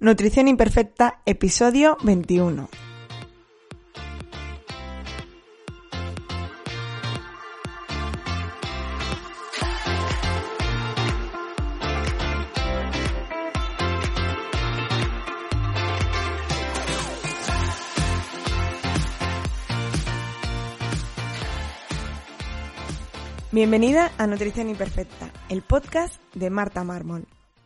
Nutrición Imperfecta, episodio 21. Bienvenida a Nutrición Imperfecta, el podcast de Marta Mármol.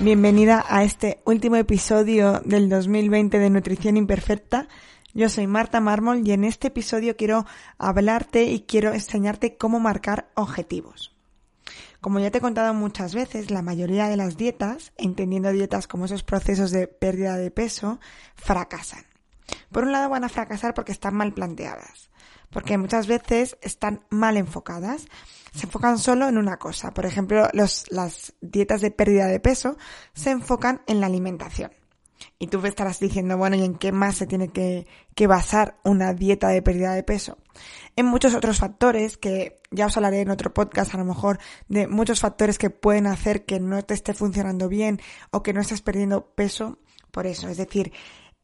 Bienvenida a este último episodio del 2020 de Nutrición Imperfecta. Yo soy Marta Mármol y en este episodio quiero hablarte y quiero enseñarte cómo marcar objetivos. Como ya te he contado muchas veces, la mayoría de las dietas, entendiendo dietas como esos procesos de pérdida de peso, fracasan. Por un lado van a fracasar porque están mal planteadas, porque muchas veces están mal enfocadas se enfocan solo en una cosa. Por ejemplo, los, las dietas de pérdida de peso se enfocan en la alimentación. Y tú me estarás diciendo, bueno, ¿y en qué más se tiene que, que, basar una dieta de pérdida de peso? En muchos otros factores que ya os hablaré en otro podcast, a lo mejor, de muchos factores que pueden hacer que no te esté funcionando bien o que no estés perdiendo peso por eso. Es decir,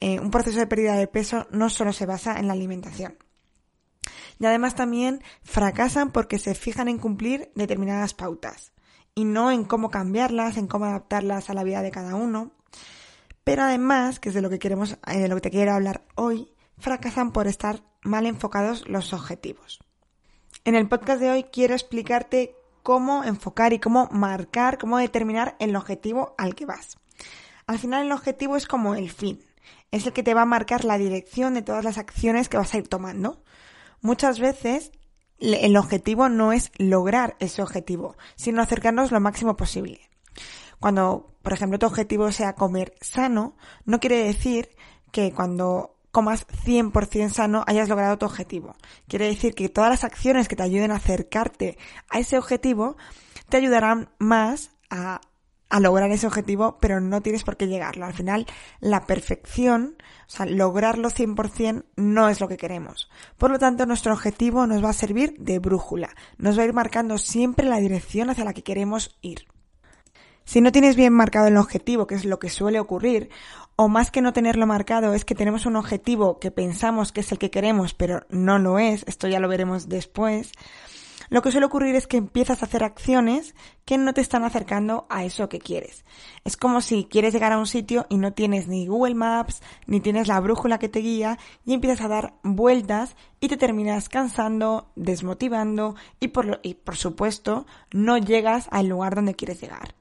eh, un proceso de pérdida de peso no solo se basa en la alimentación y además también fracasan porque se fijan en cumplir determinadas pautas y no en cómo cambiarlas, en cómo adaptarlas a la vida de cada uno. Pero además, que es de lo que queremos, eh, de lo que te quiero hablar hoy, fracasan por estar mal enfocados los objetivos. En el podcast de hoy quiero explicarte cómo enfocar y cómo marcar, cómo determinar el objetivo al que vas. Al final el objetivo es como el fin, es el que te va a marcar la dirección de todas las acciones que vas a ir tomando muchas veces el objetivo no es lograr ese objetivo, sino acercarnos lo máximo posible. Cuando, por ejemplo, tu objetivo sea comer sano, no quiere decir que cuando comas 100% sano hayas logrado tu objetivo. Quiere decir que todas las acciones que te ayuden a acercarte a ese objetivo te ayudarán más a a lograr ese objetivo, pero no tienes por qué llegarlo. Al final, la perfección, o sea, lograrlo 100% no es lo que queremos. Por lo tanto, nuestro objetivo nos va a servir de brújula. Nos va a ir marcando siempre la dirección hacia la que queremos ir. Si no tienes bien marcado el objetivo, que es lo que suele ocurrir, o más que no tenerlo marcado, es que tenemos un objetivo que pensamos que es el que queremos, pero no lo es, esto ya lo veremos después, lo que suele ocurrir es que empiezas a hacer acciones que no te están acercando a eso que quieres. Es como si quieres llegar a un sitio y no tienes ni Google Maps, ni tienes la brújula que te guía, y empiezas a dar vueltas y te terminas cansando, desmotivando y por, y por supuesto no llegas al lugar donde quieres llegar.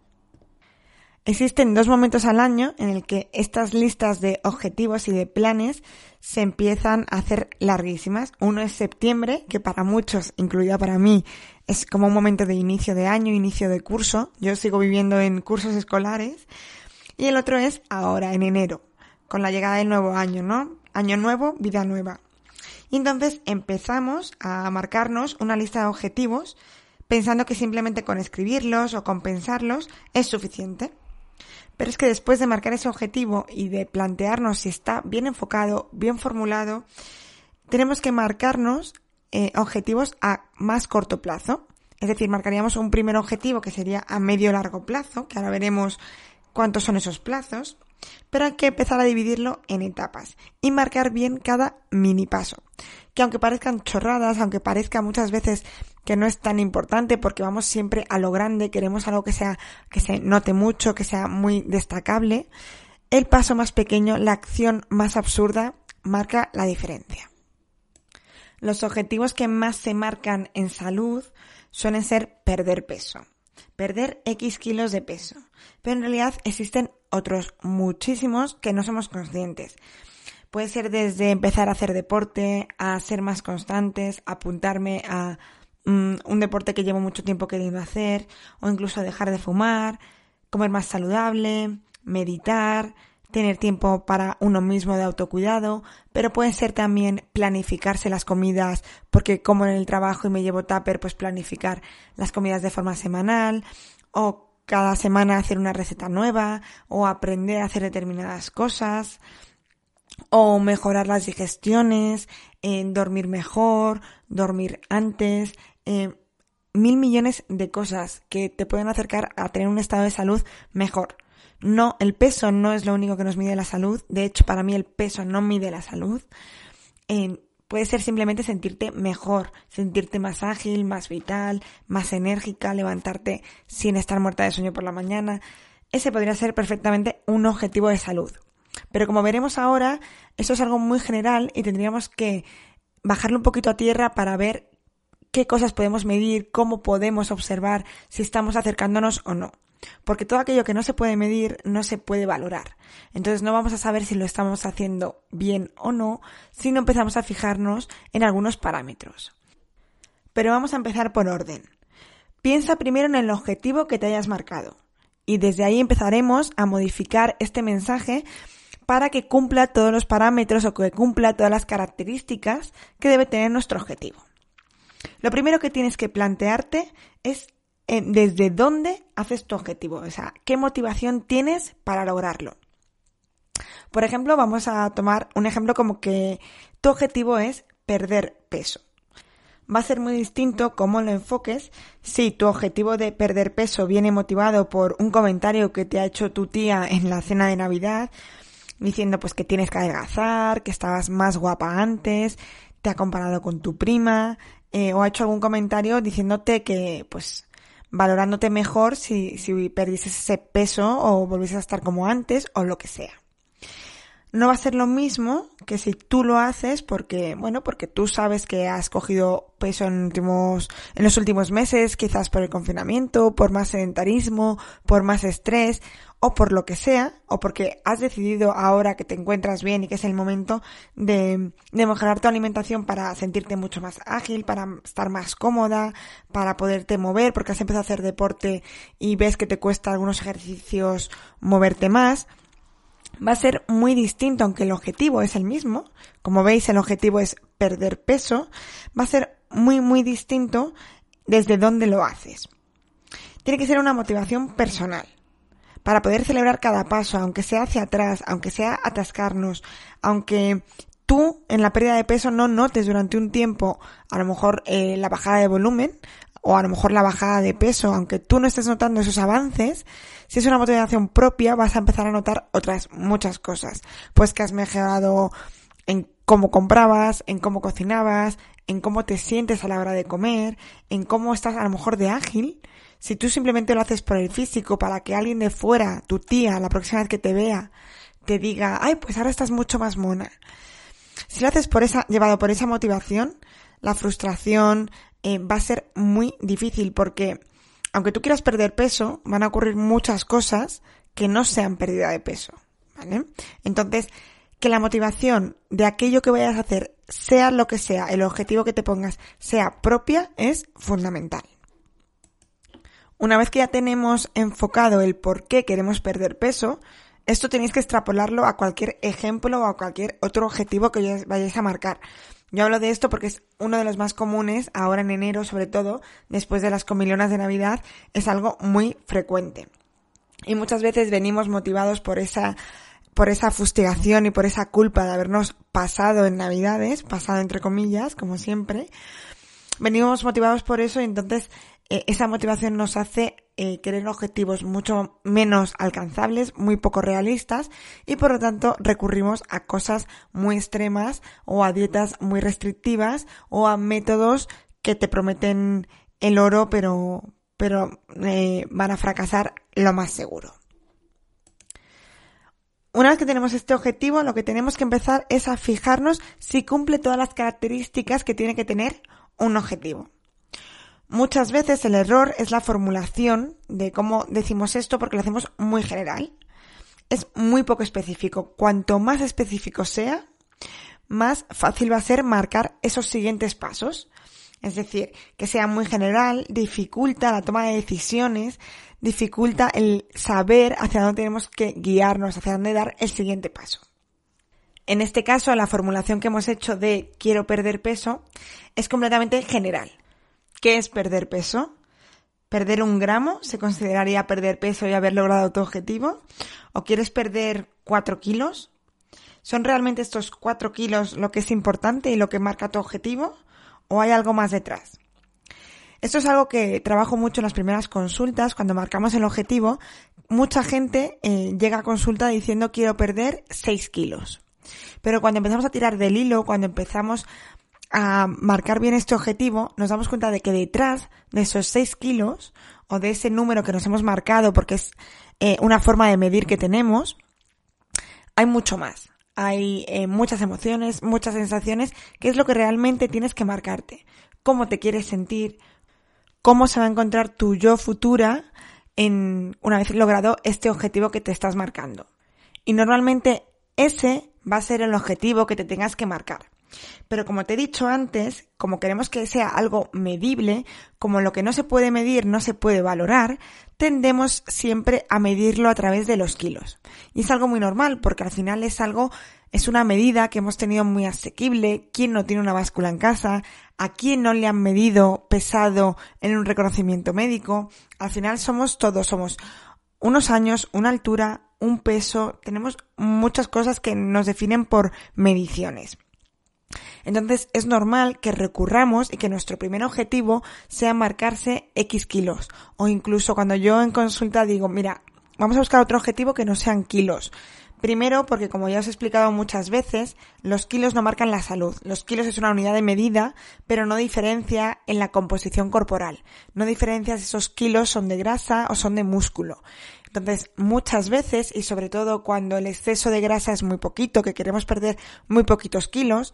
Existen dos momentos al año en el que estas listas de objetivos y de planes se empiezan a hacer larguísimas. Uno es septiembre, que para muchos, incluida para mí, es como un momento de inicio de año, inicio de curso. Yo sigo viviendo en cursos escolares. Y el otro es ahora, en enero, con la llegada del nuevo año, ¿no? Año nuevo, vida nueva. Y entonces empezamos a marcarnos una lista de objetivos pensando que simplemente con escribirlos o con pensarlos es suficiente. Pero es que después de marcar ese objetivo y de plantearnos si está bien enfocado, bien formulado, tenemos que marcarnos eh, objetivos a más corto plazo. Es decir, marcaríamos un primer objetivo que sería a medio largo plazo, que ahora veremos cuántos son esos plazos, pero hay que empezar a dividirlo en etapas y marcar bien cada mini paso. Que aunque parezcan chorradas, aunque parezca muchas veces que no es tan importante porque vamos siempre a lo grande, queremos algo que sea, que se note mucho, que sea muy destacable, el paso más pequeño, la acción más absurda, marca la diferencia. Los objetivos que más se marcan en salud suelen ser perder peso, perder X kilos de peso, pero en realidad existen otros muchísimos que no somos conscientes. Puede ser desde empezar a hacer deporte, a ser más constantes, apuntarme a mm, un deporte que llevo mucho tiempo queriendo hacer, o incluso dejar de fumar, comer más saludable, meditar, tener tiempo para uno mismo de autocuidado, pero puede ser también planificarse las comidas, porque como en el trabajo y me llevo tupper, pues planificar las comidas de forma semanal, o cada semana hacer una receta nueva, o aprender a hacer determinadas cosas, o mejorar las digestiones, dormir mejor, dormir antes, eh, mil millones de cosas que te pueden acercar a tener un estado de salud mejor. No, el peso no es lo único que nos mide la salud. De hecho, para mí el peso no mide la salud. Eh, puede ser simplemente sentirte mejor, sentirte más ágil, más vital, más enérgica, levantarte sin estar muerta de sueño por la mañana. Ese podría ser perfectamente un objetivo de salud. Pero como veremos ahora, eso es algo muy general y tendríamos que bajarlo un poquito a tierra para ver qué cosas podemos medir, cómo podemos observar si estamos acercándonos o no. Porque todo aquello que no se puede medir no se puede valorar. Entonces no vamos a saber si lo estamos haciendo bien o no si no empezamos a fijarnos en algunos parámetros. Pero vamos a empezar por orden. Piensa primero en el objetivo que te hayas marcado. Y desde ahí empezaremos a modificar este mensaje para que cumpla todos los parámetros o que cumpla todas las características que debe tener nuestro objetivo. Lo primero que tienes que plantearte es eh, desde dónde haces tu objetivo, o sea, qué motivación tienes para lograrlo. Por ejemplo, vamos a tomar un ejemplo como que tu objetivo es perder peso. Va a ser muy distinto cómo lo enfoques si tu objetivo de perder peso viene motivado por un comentario que te ha hecho tu tía en la cena de Navidad diciendo pues que tienes que adelgazar, que estabas más guapa antes, te ha comparado con tu prima, eh, o ha hecho algún comentario diciéndote que pues valorándote mejor si, si perdieses ese peso o volvieses a estar como antes o lo que sea no va a ser lo mismo que si tú lo haces porque, bueno, porque tú sabes que has cogido peso en, últimos, en los últimos meses, quizás por el confinamiento, por más sedentarismo, por más estrés, o por lo que sea, o porque has decidido ahora que te encuentras bien y que es el momento de, de mejorar tu alimentación para sentirte mucho más ágil, para estar más cómoda, para poderte mover, porque has empezado a hacer deporte y ves que te cuesta algunos ejercicios moverte más va a ser muy distinto, aunque el objetivo es el mismo. Como veis, el objetivo es perder peso. Va a ser muy, muy distinto desde dónde lo haces. Tiene que ser una motivación personal. Para poder celebrar cada paso, aunque sea hacia atrás, aunque sea atascarnos, aunque tú en la pérdida de peso no notes durante un tiempo a lo mejor eh, la bajada de volumen, o a lo mejor la bajada de peso, aunque tú no estés notando esos avances, si es una motivación propia vas a empezar a notar otras muchas cosas. Pues que has mejorado en cómo comprabas, en cómo cocinabas, en cómo te sientes a la hora de comer, en cómo estás a lo mejor de ágil. Si tú simplemente lo haces por el físico, para que alguien de fuera, tu tía, la próxima vez que te vea, te diga, ay, pues ahora estás mucho más mona. Si lo haces por esa, llevado por esa motivación, la frustración, eh, va a ser muy difícil porque aunque tú quieras perder peso, van a ocurrir muchas cosas que no sean pérdida de peso, ¿vale? Entonces, que la motivación de aquello que vayas a hacer, sea lo que sea, el objetivo que te pongas, sea propia, es fundamental. Una vez que ya tenemos enfocado el por qué queremos perder peso, esto tenéis que extrapolarlo a cualquier ejemplo o a cualquier otro objetivo que vayáis a marcar. Yo hablo de esto porque es uno de los más comunes, ahora en enero sobre todo, después de las comilonas de Navidad, es algo muy frecuente. Y muchas veces venimos motivados por esa por esa fustigación y por esa culpa de habernos pasado en Navidades, pasado entre comillas, como siempre. Venimos motivados por eso y entonces eh, esa motivación nos hace eh, querer objetivos mucho menos alcanzables, muy poco realistas y por lo tanto recurrimos a cosas muy extremas o a dietas muy restrictivas o a métodos que te prometen el oro pero, pero eh, van a fracasar lo más seguro. una vez que tenemos este objetivo, lo que tenemos que empezar es a fijarnos si cumple todas las características que tiene que tener un objetivo. Muchas veces el error es la formulación de cómo decimos esto porque lo hacemos muy general. Es muy poco específico. Cuanto más específico sea, más fácil va a ser marcar esos siguientes pasos. Es decir, que sea muy general, dificulta la toma de decisiones, dificulta el saber hacia dónde tenemos que guiarnos, hacia dónde dar el siguiente paso. En este caso, la formulación que hemos hecho de quiero perder peso es completamente general. ¿Qué es perder peso? ¿Perder un gramo se consideraría perder peso y haber logrado tu objetivo? ¿O quieres perder cuatro kilos? ¿Son realmente estos cuatro kilos lo que es importante y lo que marca tu objetivo? ¿O hay algo más detrás? Esto es algo que trabajo mucho en las primeras consultas, cuando marcamos el objetivo. Mucha gente eh, llega a consulta diciendo quiero perder 6 kilos. Pero cuando empezamos a tirar del hilo, cuando empezamos a marcar bien este objetivo, nos damos cuenta de que detrás de esos 6 kilos, o de ese número que nos hemos marcado porque es eh, una forma de medir que tenemos, hay mucho más. Hay eh, muchas emociones, muchas sensaciones, que es lo que realmente tienes que marcarte. Cómo te quieres sentir, cómo se va a encontrar tu yo futura en una vez logrado este objetivo que te estás marcando. Y normalmente ese va a ser el objetivo que te tengas que marcar. Pero como te he dicho antes, como queremos que sea algo medible, como lo que no se puede medir no se puede valorar, tendemos siempre a medirlo a través de los kilos. Y es algo muy normal, porque al final es algo, es una medida que hemos tenido muy asequible. ¿Quién no tiene una báscula en casa? ¿A quién no le han medido pesado en un reconocimiento médico? Al final somos todos, somos unos años, una altura, un peso, tenemos muchas cosas que nos definen por mediciones. Entonces es normal que recurramos y que nuestro primer objetivo sea marcarse X kilos. O incluso cuando yo en consulta digo, mira, vamos a buscar otro objetivo que no sean kilos. Primero, porque como ya os he explicado muchas veces, los kilos no marcan la salud. Los kilos es una unidad de medida, pero no diferencia en la composición corporal. No diferencia si esos kilos son de grasa o son de músculo. Entonces, muchas veces, y sobre todo cuando el exceso de grasa es muy poquito, que queremos perder muy poquitos kilos,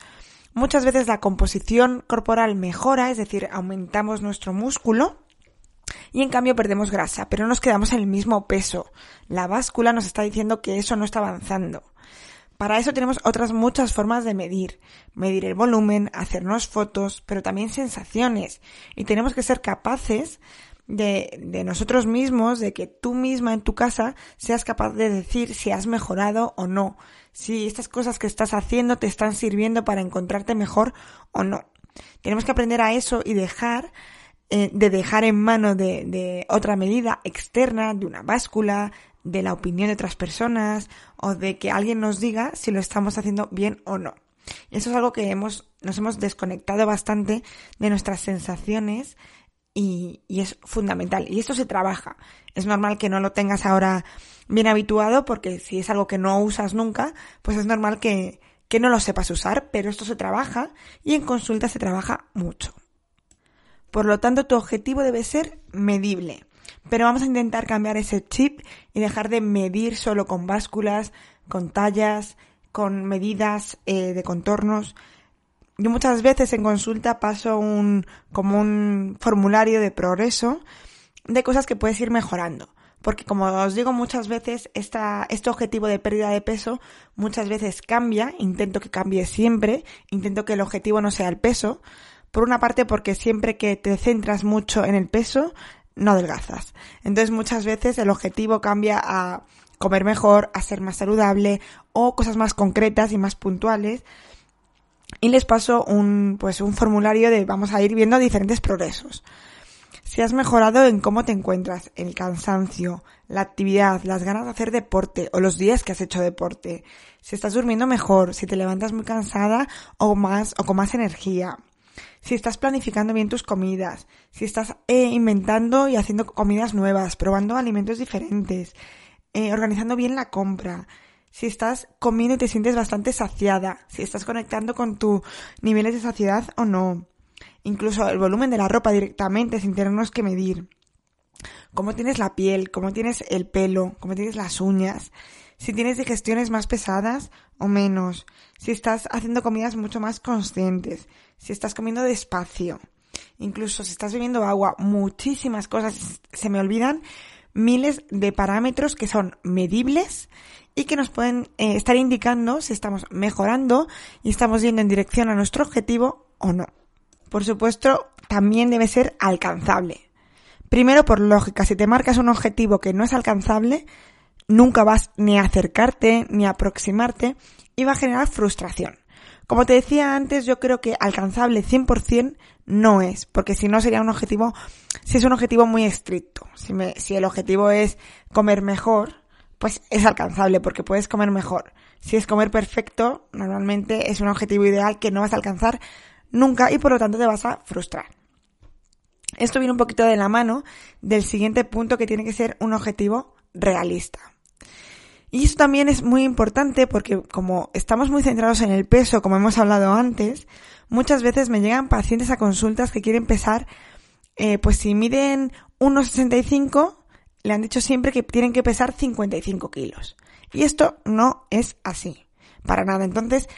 muchas veces la composición corporal mejora, es decir, aumentamos nuestro músculo, y en cambio perdemos grasa, pero no nos quedamos en el mismo peso. La báscula nos está diciendo que eso no está avanzando. Para eso tenemos otras muchas formas de medir. Medir el volumen, hacernos fotos, pero también sensaciones. Y tenemos que ser capaces de, de nosotros mismos, de que tú misma en tu casa seas capaz de decir si has mejorado o no, si estas cosas que estás haciendo te están sirviendo para encontrarte mejor o no. Tenemos que aprender a eso y dejar eh, de dejar en mano de, de otra medida externa, de una báscula, de la opinión de otras personas o de que alguien nos diga si lo estamos haciendo bien o no. Eso es algo que hemos, nos hemos desconectado bastante de nuestras sensaciones y, es fundamental. Y esto se trabaja. Es normal que no lo tengas ahora bien habituado porque si es algo que no usas nunca, pues es normal que, que no lo sepas usar, pero esto se trabaja y en consulta se trabaja mucho. Por lo tanto, tu objetivo debe ser medible. Pero vamos a intentar cambiar ese chip y dejar de medir solo con básculas, con tallas, con medidas eh, de contornos, yo muchas veces en consulta paso un, como un formulario de progreso de cosas que puedes ir mejorando. Porque como os digo muchas veces, esta, este objetivo de pérdida de peso muchas veces cambia, intento que cambie siempre, intento que el objetivo no sea el peso. Por una parte porque siempre que te centras mucho en el peso, no adelgazas. Entonces muchas veces el objetivo cambia a comer mejor, a ser más saludable o cosas más concretas y más puntuales y les paso un, pues un formulario de vamos a ir viendo diferentes progresos. Si has mejorado en cómo te encuentras, el cansancio, la actividad, las ganas de hacer deporte o los días que has hecho deporte, si estás durmiendo mejor, si te levantas muy cansada o más o con más energía, si estás planificando bien tus comidas, si estás eh, inventando y haciendo comidas nuevas, probando alimentos diferentes, eh, organizando bien la compra, si estás comiendo y te sientes bastante saciada, si estás conectando con tus niveles de saciedad o no. Incluso el volumen de la ropa directamente sin tenernos que medir. Cómo tienes la piel, cómo tienes el pelo, cómo tienes las uñas. si tienes digestiones más pesadas o menos, si estás haciendo comidas mucho más conscientes, si estás comiendo despacio, incluso si estás bebiendo agua, muchísimas cosas se me olvidan, miles de parámetros que son medibles y que nos pueden eh, estar indicando si estamos mejorando y estamos yendo en dirección a nuestro objetivo o no. Por supuesto, también debe ser alcanzable. Primero, por lógica, si te marcas un objetivo que no es alcanzable, nunca vas ni a acercarte ni a aproximarte y va a generar frustración. Como te decía antes, yo creo que alcanzable 100% no es, porque si no sería un objetivo, si es un objetivo muy estricto, si, el objetivo es comer mejor, pues es alcanzable porque puedes comer mejor. Si es comer perfecto, normalmente es un objetivo ideal que no vas a alcanzar nunca y por lo tanto te vas a frustrar. Esto viene un poquito de la mano del siguiente punto que tiene que ser un objetivo realista. Y esto también es muy importante porque como estamos muy centrados en el peso, como hemos hablado antes, muchas veces me llegan pacientes a consultas que quieren pesar, eh, pues si miden 1,65, le han dicho siempre que tienen que pesar 55 kilos. Y esto no es así, para nada. Entonces,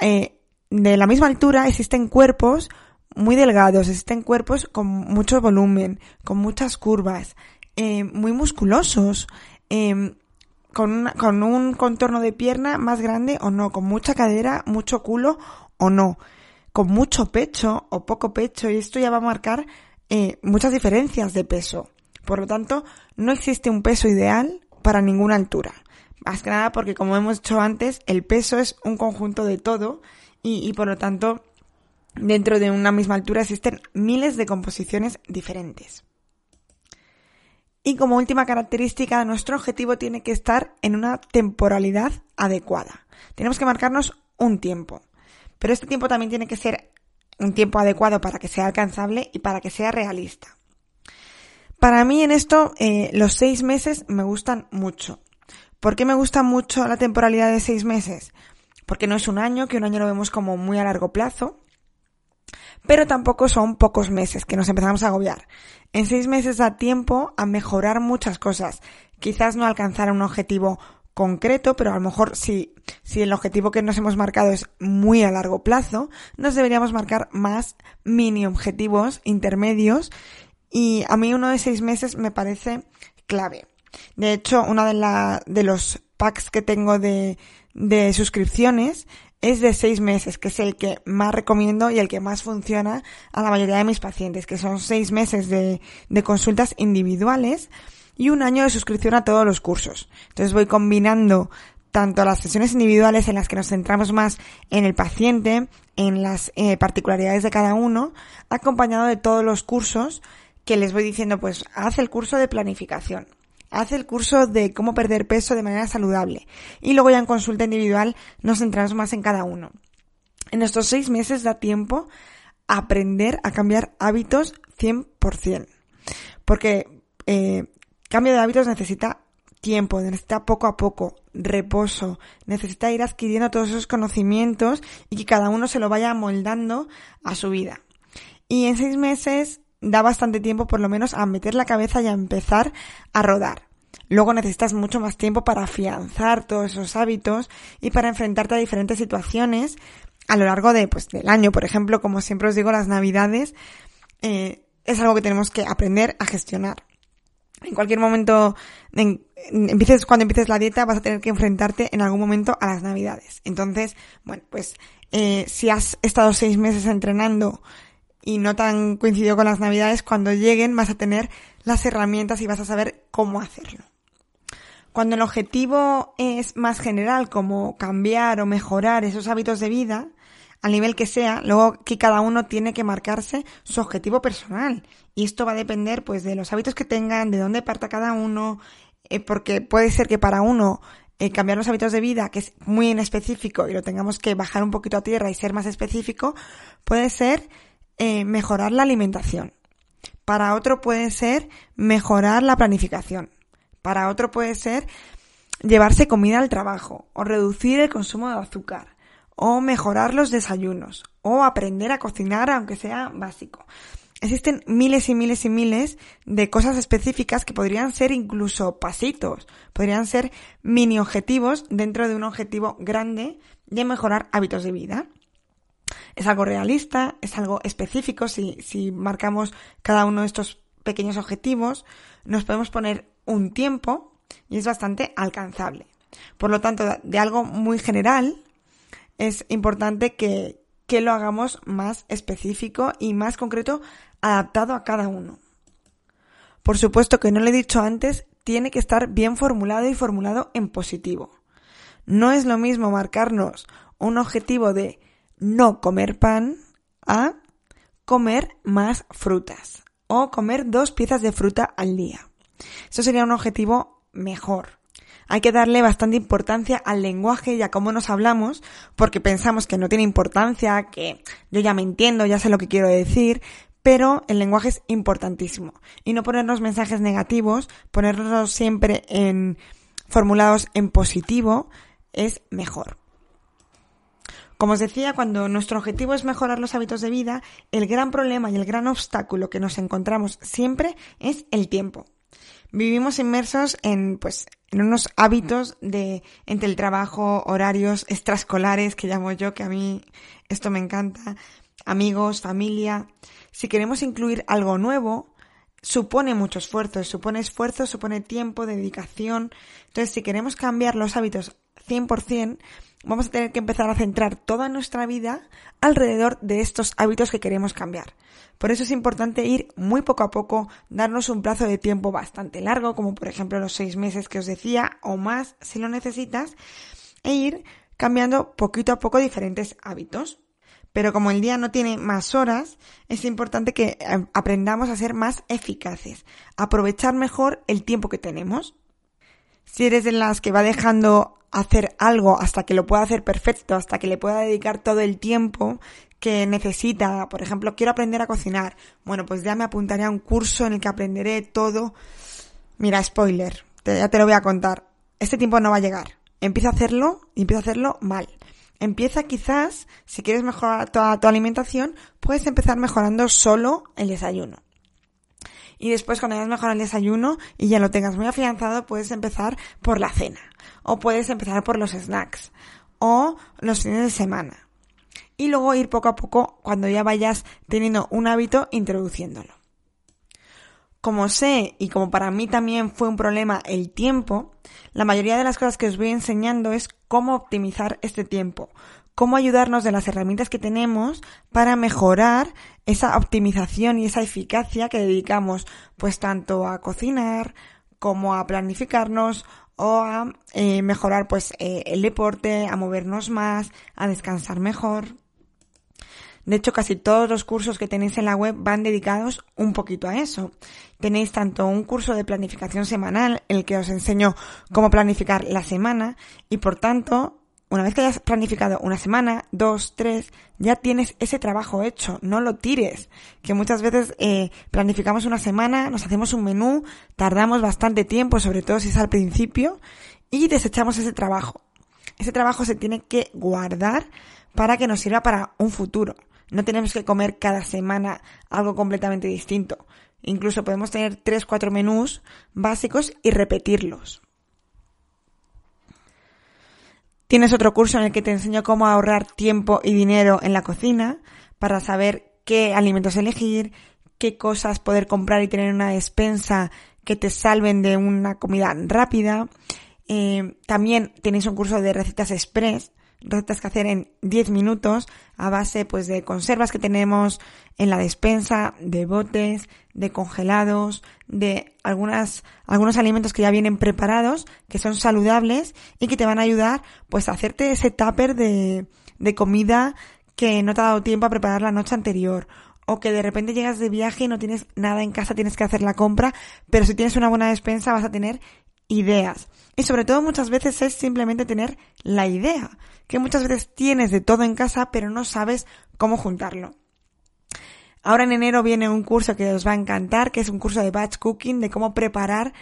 eh, de la misma altura existen cuerpos muy delgados, existen cuerpos con mucho volumen, con muchas curvas, eh, muy musculosos, eh, con, con un contorno de pierna más grande o no, con mucha cadera, mucho culo o no, con mucho pecho o poco pecho, y esto ya va a marcar eh, muchas diferencias de peso. Por lo tanto, no existe un peso ideal para ninguna altura. Más que nada porque, como hemos dicho antes, el peso es un conjunto de todo y, y por lo tanto, dentro de una misma altura existen miles de composiciones diferentes. Y como última característica, nuestro objetivo tiene que estar en una temporalidad adecuada. Tenemos que marcarnos un tiempo. Pero este tiempo también tiene que ser un tiempo adecuado para que sea alcanzable y para que sea realista. Para mí en esto eh, los seis meses me gustan mucho. ¿Por qué me gusta mucho la temporalidad de seis meses? Porque no es un año, que un año lo vemos como muy a largo plazo, pero tampoco son pocos meses que nos empezamos a agobiar. En seis meses da tiempo a mejorar muchas cosas. Quizás no alcanzar un objetivo concreto, pero a lo mejor si, si el objetivo que nos hemos marcado es muy a largo plazo, nos deberíamos marcar más mini objetivos intermedios y a mí uno de seis meses me parece clave. De hecho, uno de, la, de los packs que tengo de, de suscripciones es de seis meses, que es el que más recomiendo y el que más funciona a la mayoría de mis pacientes, que son seis meses de, de consultas individuales y un año de suscripción a todos los cursos. Entonces voy combinando tanto las sesiones individuales en las que nos centramos más en el paciente, en las eh, particularidades de cada uno, acompañado de todos los cursos que les voy diciendo, pues haz el curso de planificación, haz el curso de cómo perder peso de manera saludable y luego ya en consulta individual nos centramos más en cada uno. En estos seis meses da tiempo a aprender a cambiar hábitos 100%. Porque eh, cambio de hábitos necesita tiempo, necesita poco a poco, reposo, necesita ir adquiriendo todos esos conocimientos y que cada uno se lo vaya moldando a su vida. Y en seis meses da bastante tiempo por lo menos a meter la cabeza y a empezar a rodar. Luego necesitas mucho más tiempo para afianzar todos esos hábitos y para enfrentarte a diferentes situaciones a lo largo de, pues, del año. Por ejemplo, como siempre os digo, las navidades eh, es algo que tenemos que aprender a gestionar. En cualquier momento, empieces, cuando empieces la dieta, vas a tener que enfrentarte en algún momento a las navidades. Entonces, bueno, pues eh, si has estado seis meses entrenando y no tan coincidido con las navidades, cuando lleguen vas a tener las herramientas y vas a saber cómo hacerlo. Cuando el objetivo es más general, como cambiar o mejorar esos hábitos de vida, al nivel que sea, luego que cada uno tiene que marcarse su objetivo personal. Y esto va a depender pues de los hábitos que tengan, de dónde parta cada uno, eh, porque puede ser que para uno eh, cambiar los hábitos de vida, que es muy inespecífico y lo tengamos que bajar un poquito a tierra y ser más específico, puede ser eh, mejorar la alimentación. Para otro puede ser mejorar la planificación. Para otro puede ser llevarse comida al trabajo o reducir el consumo de azúcar o mejorar los desayunos o aprender a cocinar aunque sea básico. Existen miles y miles y miles de cosas específicas que podrían ser incluso pasitos, podrían ser mini objetivos dentro de un objetivo grande de mejorar hábitos de vida. Es algo realista, es algo específico, si, si marcamos cada uno de estos pequeños objetivos, nos podemos poner un tiempo y es bastante alcanzable. Por lo tanto, de algo muy general, es importante que, que lo hagamos más específico y más concreto, adaptado a cada uno. Por supuesto que no lo he dicho antes, tiene que estar bien formulado y formulado en positivo. No es lo mismo marcarnos un objetivo de no comer pan a comer más frutas o comer dos piezas de fruta al día. Eso sería un objetivo mejor. Hay que darle bastante importancia al lenguaje y a cómo nos hablamos, porque pensamos que no tiene importancia, que yo ya me entiendo, ya sé lo que quiero decir, pero el lenguaje es importantísimo. Y no ponernos mensajes negativos, ponerlos siempre en formulados en positivo, es mejor. Como os decía, cuando nuestro objetivo es mejorar los hábitos de vida, el gran problema y el gran obstáculo que nos encontramos siempre es el tiempo. Vivimos inmersos en, pues, en unos hábitos de, entre el trabajo, horarios extraescolares, que llamo yo, que a mí esto me encanta, amigos, familia. Si queremos incluir algo nuevo, supone mucho esfuerzo, supone esfuerzo, supone tiempo, dedicación. Entonces, si queremos cambiar los hábitos 100%, vamos a tener que empezar a centrar toda nuestra vida alrededor de estos hábitos que queremos cambiar. Por eso es importante ir muy poco a poco, darnos un plazo de tiempo bastante largo, como por ejemplo los seis meses que os decía, o más si lo necesitas, e ir cambiando poquito a poco diferentes hábitos. Pero como el día no tiene más horas, es importante que eh, aprendamos a ser más eficaces, aprovechar mejor el tiempo que tenemos. Si eres de las que va dejando hacer algo hasta que lo pueda hacer perfecto, hasta que le pueda dedicar todo el tiempo que necesita, por ejemplo, quiero aprender a cocinar, bueno, pues ya me apuntaré a un curso en el que aprenderé todo. Mira, spoiler, ya te lo voy a contar. Este tiempo no va a llegar. Empieza a hacerlo y empieza a hacerlo mal. Empieza quizás, si quieres mejorar toda tu alimentación, puedes empezar mejorando solo el desayuno. Y después cuando hayas mejorado el desayuno y ya lo tengas muy afianzado, puedes empezar por la cena. O puedes empezar por los snacks. O los fines de semana. Y luego ir poco a poco, cuando ya vayas teniendo un hábito, introduciéndolo. Como sé, y como para mí también fue un problema el tiempo, la mayoría de las cosas que os voy enseñando es cómo optimizar este tiempo, cómo ayudarnos de las herramientas que tenemos para mejorar esa optimización y esa eficacia que dedicamos pues tanto a cocinar como a planificarnos o a eh, mejorar pues eh, el deporte, a movernos más, a descansar mejor. De hecho, casi todos los cursos que tenéis en la web van dedicados un poquito a eso. Tenéis tanto un curso de planificación semanal, el que os enseño cómo planificar la semana, y por tanto, una vez que hayas planificado una semana, dos, tres, ya tienes ese trabajo hecho, no lo tires. Que muchas veces eh, planificamos una semana, nos hacemos un menú, tardamos bastante tiempo, sobre todo si es al principio, y desechamos ese trabajo. Ese trabajo se tiene que guardar para que nos sirva para un futuro. No tenemos que comer cada semana algo completamente distinto. Incluso podemos tener tres, cuatro menús básicos y repetirlos. Tienes otro curso en el que te enseño cómo ahorrar tiempo y dinero en la cocina para saber qué alimentos elegir, qué cosas poder comprar y tener una despensa que te salven de una comida rápida. Eh, también tenéis un curso de recetas express recetas que hacer en 10 minutos a base pues de conservas que tenemos en la despensa, de botes, de congelados, de algunas, algunos alimentos que ya vienen preparados, que son saludables y que te van a ayudar pues a hacerte ese tupper de, de comida que no te ha dado tiempo a preparar la noche anterior o que de repente llegas de viaje y no tienes nada en casa, tienes que hacer la compra, pero si tienes una buena despensa vas a tener ideas. Y sobre todo muchas veces es simplemente tener la idea, que muchas veces tienes de todo en casa pero no sabes cómo juntarlo. Ahora en enero viene un curso que os va a encantar, que es un curso de batch cooking, de cómo preparar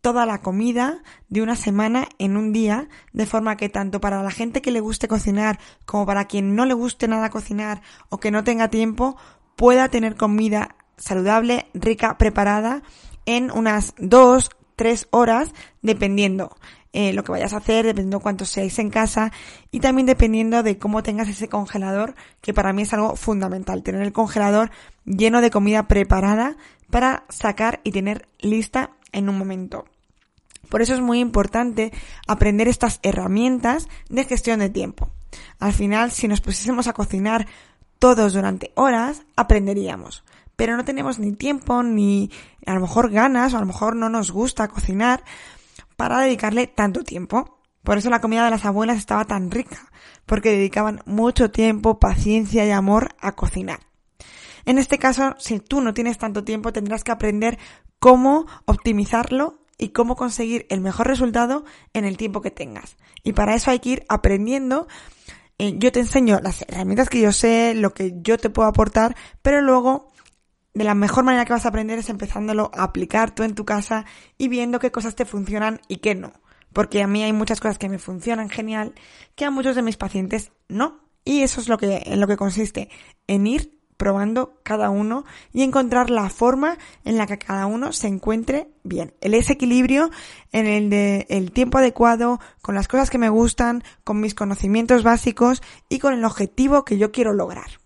toda la comida de una semana en un día, de forma que tanto para la gente que le guste cocinar como para quien no le guste nada cocinar o que no tenga tiempo, pueda tener comida saludable, rica, preparada en unas dos, tres horas, dependiendo eh, lo que vayas a hacer, dependiendo cuánto seáis en casa y también dependiendo de cómo tengas ese congelador, que para mí es algo fundamental, tener el congelador lleno de comida preparada para sacar y tener lista en un momento. Por eso es muy importante aprender estas herramientas de gestión de tiempo. Al final, si nos pusiésemos a cocinar todos durante horas, aprenderíamos. Pero no tenemos ni tiempo, ni a lo mejor ganas, o a lo mejor no nos gusta cocinar para dedicarle tanto tiempo. Por eso la comida de las abuelas estaba tan rica, porque dedicaban mucho tiempo, paciencia y amor a cocinar. En este caso, si tú no tienes tanto tiempo, tendrás que aprender cómo optimizarlo y cómo conseguir el mejor resultado en el tiempo que tengas. Y para eso hay que ir aprendiendo. Eh, yo te enseño las herramientas que yo sé, lo que yo te puedo aportar, pero luego de la mejor manera que vas a aprender es empezándolo a aplicar tú en tu casa y viendo qué cosas te funcionan y qué no. Porque a mí hay muchas cosas que me funcionan genial, que a muchos de mis pacientes no. Y eso es lo que, en lo que consiste, en ir probando cada uno y encontrar la forma en la que cada uno se encuentre bien. El ese equilibrio en el de el tiempo adecuado, con las cosas que me gustan, con mis conocimientos básicos y con el objetivo que yo quiero lograr.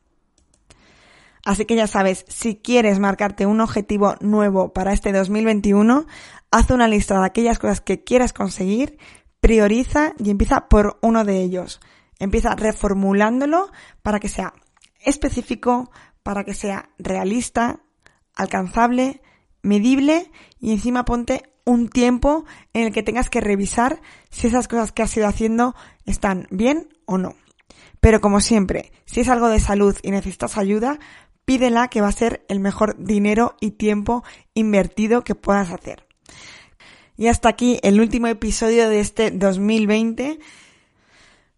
Así que ya sabes, si quieres marcarte un objetivo nuevo para este 2021, haz una lista de aquellas cosas que quieras conseguir, prioriza y empieza por uno de ellos. Empieza reformulándolo para que sea específico para que sea realista, alcanzable, medible y encima ponte un tiempo en el que tengas que revisar si esas cosas que has ido haciendo están bien o no. Pero como siempre, si es algo de salud y necesitas ayuda, pídela que va a ser el mejor dinero y tiempo invertido que puedas hacer. Y hasta aquí el último episodio de este 2020.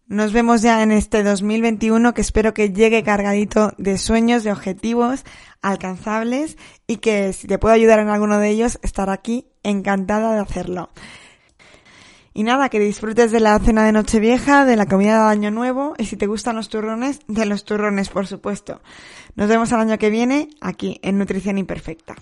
Nos vemos ya en este 2021 que espero que llegue cargadito de sueños, de objetivos alcanzables y que si te puedo ayudar en alguno de ellos, estar aquí encantada de hacerlo. Y nada, que disfrutes de la cena de Nochevieja, de la comida de Año Nuevo y si te gustan los turrones, de los turrones, por supuesto. Nos vemos el año que viene aquí en Nutrición Imperfecta.